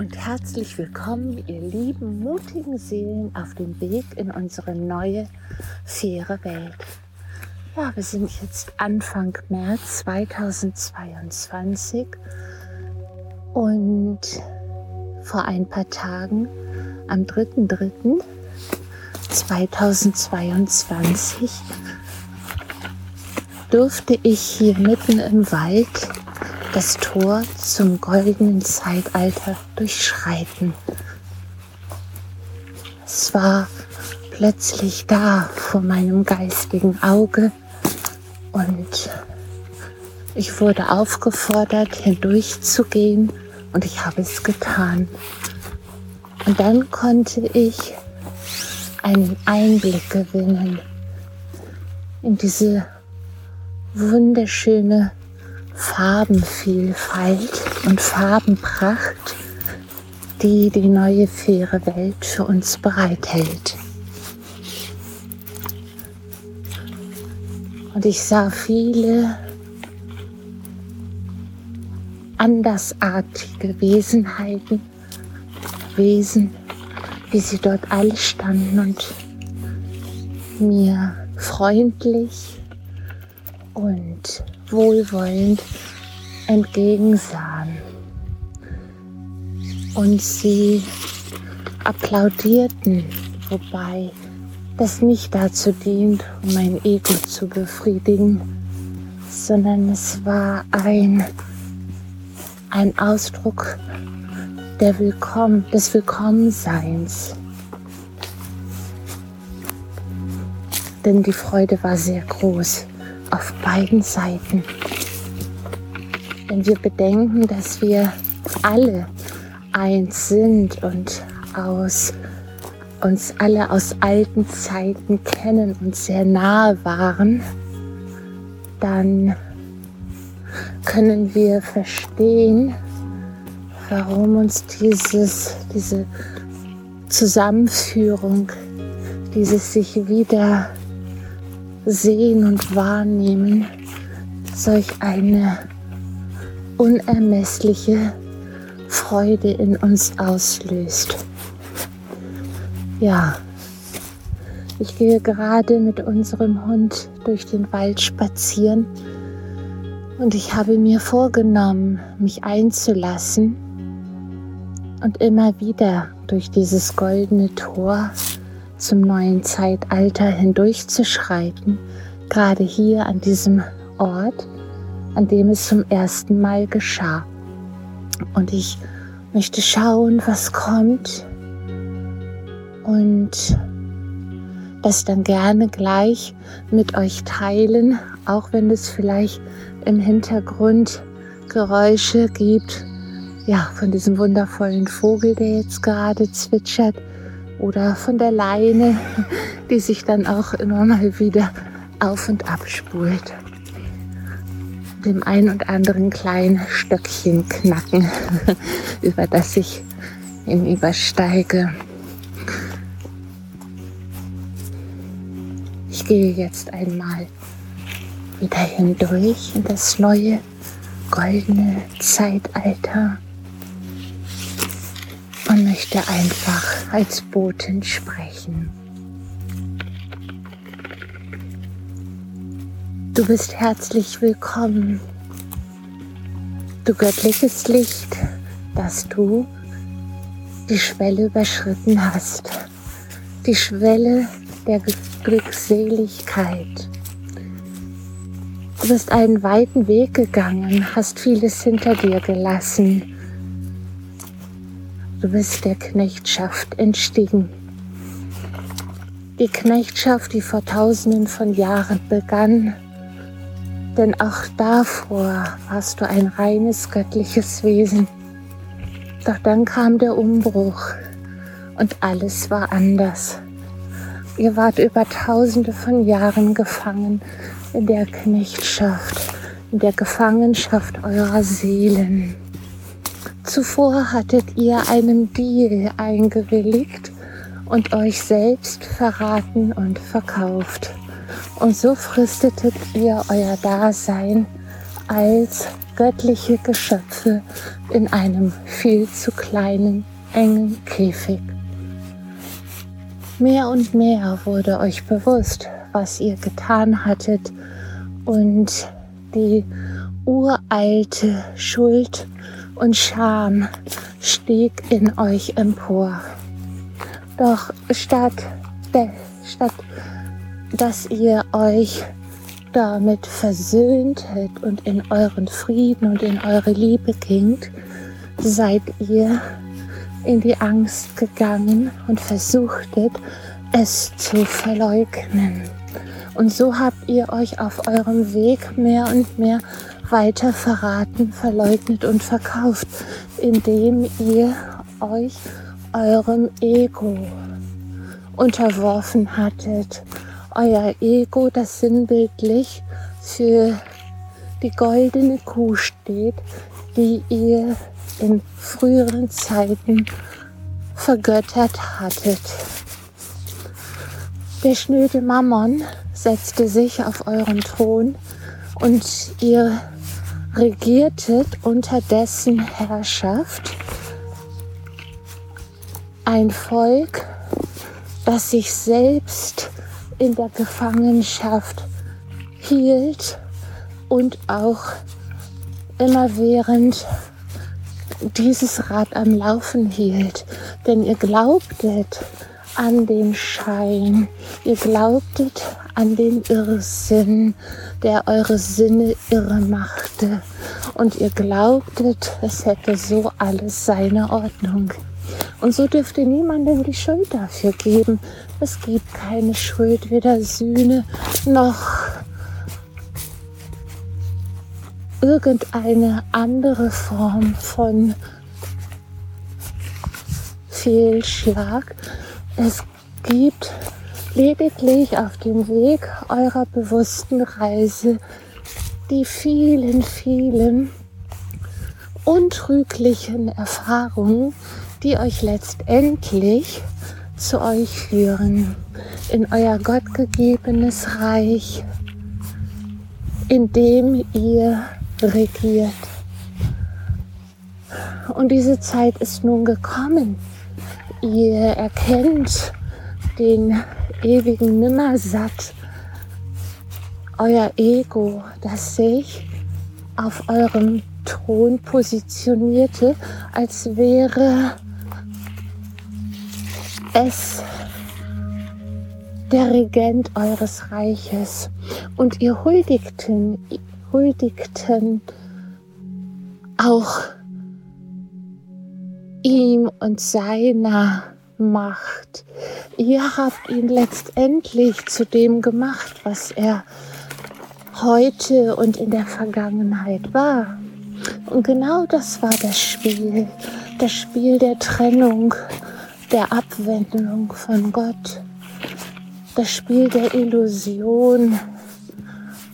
Und herzlich willkommen, ihr lieben, mutigen Seelen auf dem Weg in unsere neue, faire Welt. Ja, wir sind jetzt Anfang März 2022 und vor ein paar Tagen, am 3.3.2022, durfte ich hier mitten im Wald das Tor zum goldenen Zeitalter durchschreiten. Es war plötzlich da vor meinem geistigen Auge und ich wurde aufgefordert, hindurchzugehen und ich habe es getan. Und dann konnte ich einen Einblick gewinnen in diese wunderschöne Farbenvielfalt und Farbenpracht, die die neue faire Welt für uns bereithält. Und ich sah viele andersartige Wesenheiten, Wesen, wie sie dort alle standen und mir freundlich und wohlwollend entgegensahen. Und sie applaudierten, wobei das nicht dazu dient, um mein Ego zu befriedigen, sondern es war ein, ein Ausdruck der Willkommen, des Willkommenseins. Denn die Freude war sehr groß auf beiden Seiten. Wenn wir bedenken, dass wir alle eins sind und aus uns alle aus alten Zeiten kennen und sehr nahe waren, dann können wir verstehen, warum uns dieses, diese Zusammenführung, dieses sich wieder sehen und wahrnehmen solch eine unermessliche Freude in uns auslöst. Ja, ich gehe gerade mit unserem Hund durch den Wald spazieren und ich habe mir vorgenommen, mich einzulassen und immer wieder durch dieses goldene Tor zum neuen Zeitalter hindurchzuschreiten, gerade hier an diesem Ort, an dem es zum ersten Mal geschah. Und ich möchte schauen, was kommt. Und das dann gerne gleich mit euch teilen, auch wenn es vielleicht im Hintergrund Geräusche gibt, ja, von diesem wundervollen Vogel, der jetzt gerade zwitschert oder von der Leine, die sich dann auch immer mal wieder auf und ab spult. Dem ein und anderen kleinen Stöckchen knacken, über das ich hinübersteige. Ich gehe jetzt einmal wieder hindurch in das neue goldene Zeitalter und möchte einfach als Botin sprechen. Du bist herzlich willkommen, du göttliches Licht, dass du die Schwelle überschritten hast, die Schwelle der Glückseligkeit. Du bist einen weiten Weg gegangen, hast vieles hinter dir gelassen Du bist der Knechtschaft entstiegen. Die Knechtschaft, die vor tausenden von Jahren begann, denn auch davor warst du ein reines göttliches Wesen. Doch dann kam der Umbruch und alles war anders. Ihr wart über tausende von Jahren gefangen in der Knechtschaft, in der Gefangenschaft eurer Seelen. Zuvor hattet ihr einen Deal eingewilligt und euch selbst verraten und verkauft. Und so fristetet ihr euer Dasein als göttliche Geschöpfe in einem viel zu kleinen, engen Käfig. Mehr und mehr wurde euch bewusst, was ihr getan hattet und die uralte Schuld und Scham stieg in euch empor. Doch statt, statt dass ihr euch damit versöhntet und in euren Frieden und in eure Liebe gingt, seid ihr in die Angst gegangen und versuchtet, es zu verleugnen. Und so habt ihr euch auf eurem Weg mehr und mehr weiter verraten, verleugnet und verkauft, indem ihr euch eurem Ego unterworfen hattet. Euer Ego, das sinnbildlich für die goldene Kuh steht, die ihr in früheren Zeiten vergöttert hattet. Der schnöde Mammon setzte sich auf euren Thron und ihr regiertet unter dessen Herrschaft ein Volk, das sich selbst in der Gefangenschaft hielt und auch immerwährend dieses Rad am Laufen hielt. Denn ihr glaubtet an den Schein, ihr glaubtet an den Irrsinn, der eure Sinne irre machte. Und ihr glaubtet, es hätte so alles seine Ordnung. Und so dürft ihr niemandem die Schuld dafür geben. Es gibt keine Schuld, weder Sühne noch irgendeine andere Form von Fehlschlag. Es gibt lediglich auf dem Weg eurer bewussten Reise die vielen, vielen untrüglichen Erfahrungen, die euch letztendlich zu euch führen, in euer gottgegebenes Reich, in dem ihr regiert. Und diese Zeit ist nun gekommen. Ihr erkennt den ewigen Nimmersatt, euer Ego, das sich auf eurem Thron positionierte, als wäre es der Regent eures Reiches. Und ihr huldigten, huldigten auch ihm und seiner Macht. Ihr habt ihn letztendlich zu dem gemacht, was er heute und in der Vergangenheit war. Und genau das war das Spiel, das Spiel der Trennung, der Abwendung von Gott, das Spiel der Illusion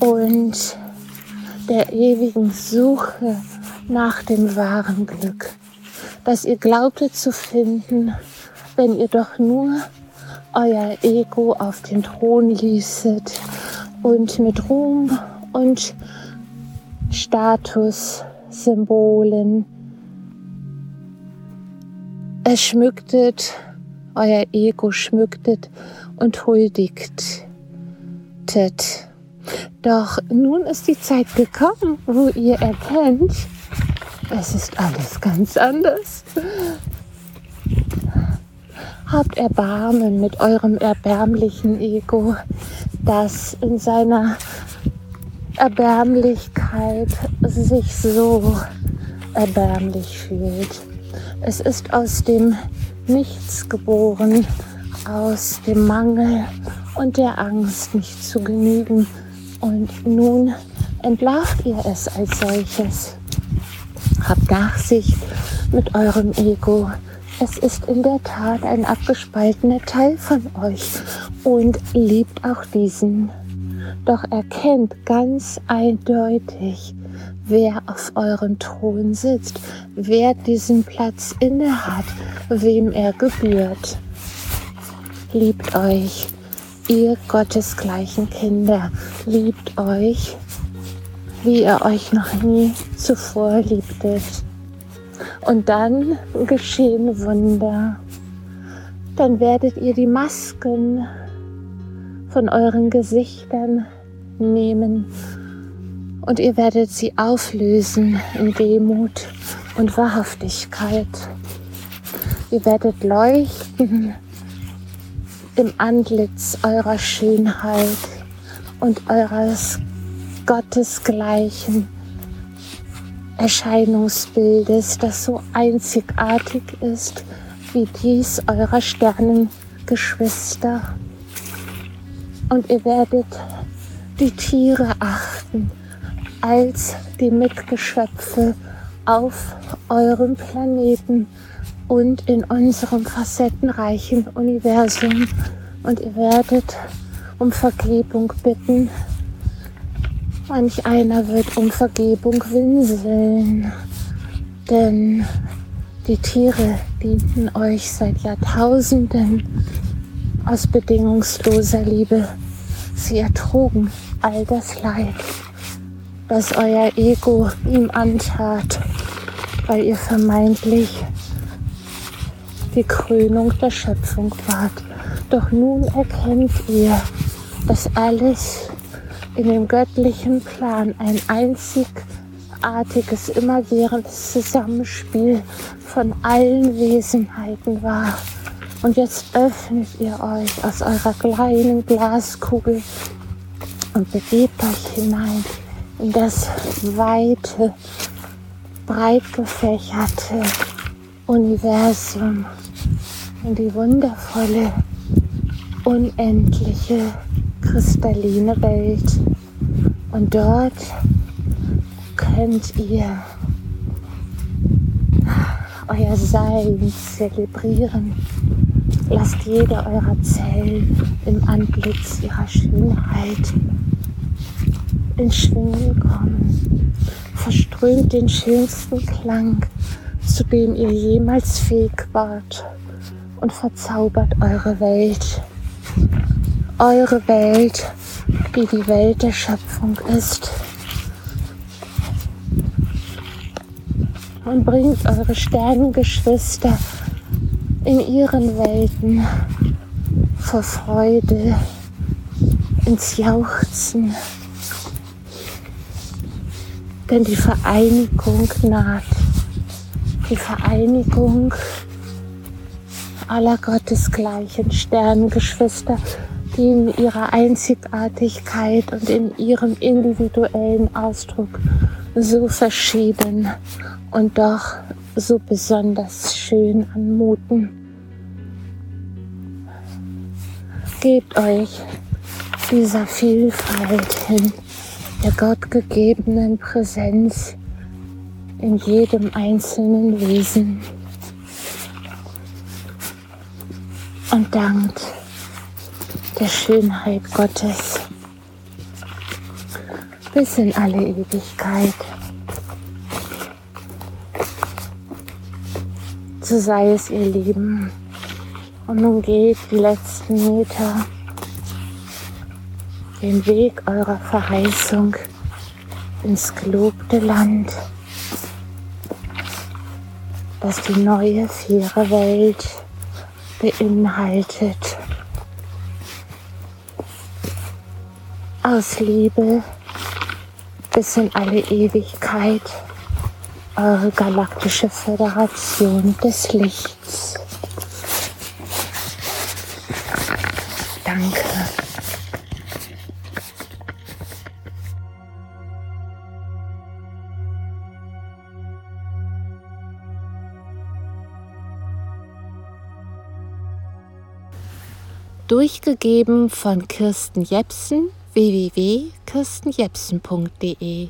und der ewigen Suche nach dem wahren Glück, das ihr glaubtet zu finden, wenn ihr doch nur euer Ego auf den Thron ließet und mit Ruhm und Statussymbolen es schmücktet, euer Ego schmücktet und huldigtet. Doch nun ist die Zeit gekommen, wo ihr erkennt, es ist alles ganz anders. Habt Erbarmen mit eurem erbärmlichen Ego, das in seiner Erbärmlichkeit sich so erbärmlich fühlt. Es ist aus dem Nichts geboren, aus dem Mangel und der Angst nicht zu genügen. Und nun entlarvt ihr es als solches. Habt Nachsicht mit eurem Ego. Es ist in der Tat ein abgespaltener Teil von euch und liebt auch diesen. Doch erkennt ganz eindeutig, wer auf eurem Thron sitzt, wer diesen Platz inne hat, wem er gebührt. Liebt euch, ihr gottesgleichen Kinder, liebt euch wie ihr euch noch nie zuvor liebtet. Und dann geschehen Wunder. Dann werdet ihr die Masken von euren Gesichtern nehmen und ihr werdet sie auflösen in Demut und Wahrhaftigkeit. Ihr werdet leuchten im Antlitz eurer Schönheit und eures gottesgleichen Erscheinungsbildes, das so einzigartig ist wie dies eurer Sternengeschwister. Und ihr werdet die Tiere achten als die Mitgeschöpfe auf eurem Planeten und in unserem facettenreichen Universum. Und ihr werdet um Vergebung bitten. Manch einer wird um Vergebung winseln, denn die Tiere dienten euch seit Jahrtausenden aus bedingungsloser Liebe. Sie ertrugen all das Leid, das euer Ego ihm antat, weil ihr vermeintlich die Krönung der Schöpfung wart. Doch nun erkennt ihr, dass alles in dem göttlichen Plan ein einzigartiges, immerwährendes Zusammenspiel von allen Wesenheiten war. Und jetzt öffnet ihr euch aus eurer kleinen Glaskugel und begebt euch hinein in das weite, breit gefächerte Universum, in die wundervolle, unendliche, kristalline Welt. Und dort könnt ihr euer Sein zelebrieren. Lasst jede eurer Zellen im Antlitz ihrer Schönheit in Schwingen kommen. Verströmt den schönsten Klang, zu dem ihr jemals fähig wart und verzaubert eure Welt. Eure Welt, die die Welt der Schöpfung ist. Und bringt eure Sternengeschwister in ihren Welten vor Freude ins Jauchzen. Denn die Vereinigung naht. Die Vereinigung aller gottesgleichen Sternengeschwister, in ihrer Einzigartigkeit und in ihrem individuellen Ausdruck so verschieden und doch so besonders schön anmuten. Gebt euch dieser Vielfalt hin, der gottgegebenen Präsenz in jedem einzelnen Wesen und dankt der Schönheit Gottes bis in alle Ewigkeit. So sei es, ihr Lieben. Und nun geht die letzten Meter den Weg eurer Verheißung ins gelobte Land, das die neue, faire Welt beinhaltet. Aus Liebe bis in alle Ewigkeit eure galaktische Föderation des Lichts. Danke. Durchgegeben von Kirsten Jepsen www.kirstenjepsen.de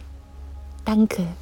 Danke.